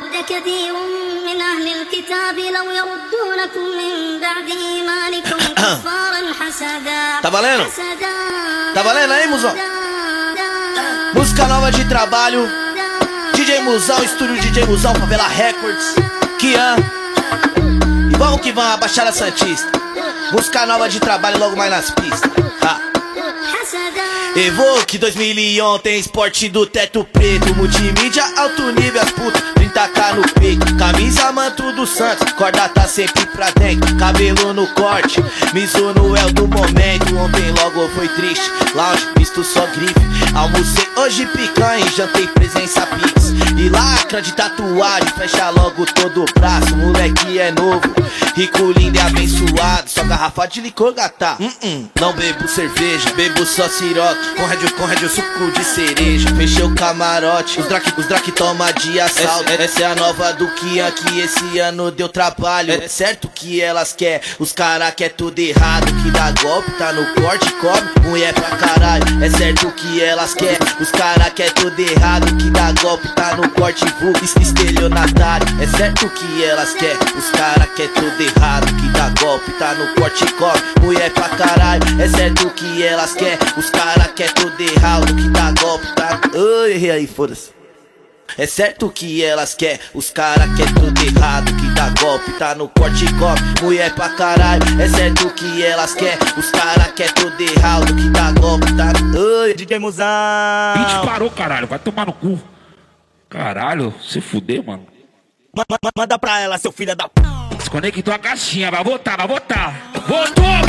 ود كثير من أهل الكتاب لو يردونكم من بعد إيمانكم كفارا حسدا Tá valendo? حسدا Tá valendo aí, Musão? Música nova de trabalho. DJ Musão, estúdio DJ Musão, Favela Records. Kian. E vamos que vamos, a Baixada Santista. Música nova de trabalho logo mais nas pistas. Ha. Evoque 2001 tem esporte do teto preto. Multimídia, alto nível, as putas, 30k no peito. Camisa, manto do Santos, corda tá sempre pra dentro. Cabelo no corte, Mizuno é o do momento. Ontem logo foi triste, lounge, visto só grife. Almocei hoje picanha e jantei presença pix. E lacra de tatuagem, fecha logo todo o braço. Moleque é novo, rico, lindo e abençoado. Só garrafa de licor gata. Hum, hum. Não bebo cerveja, bebo só siroque. Com rédio, suco de cereja. Fechei o camarote, os drake, os drake toma de assalto. Essa, essa é a nova do Kian que esse ano deu trabalho. É certo que elas quer, os cara quer tudo errado. Que dá golpe, tá no corte, come, mulher pra caralho. É certo que elas quer, os cara quer tudo errado Que dá golpe, tá no corte, vulgo, es- estelionatário. É certo que elas quer, os cara quer tudo errado Que dá golpe, tá no corte, come, mulher pra caralho É certo que elas quer, os cara quer tudo errado Que dá golpe, tá... Ai, errei aí, foda-se. É certo que elas quer, os cara quer tudo errado Que dá golpe, tá no corte come, mulher pra caralho É certo que elas quer, os cara quer tudo errado Que dá golpe, tá... Oi, DJ Musão Beat parou, caralho. Vai tomar no cu. Caralho, se fuder, mano. Ma- ma- Manda pra ela, seu filho da p... Desconectou a caixinha. Vai votar, vai votar. Votou, porra!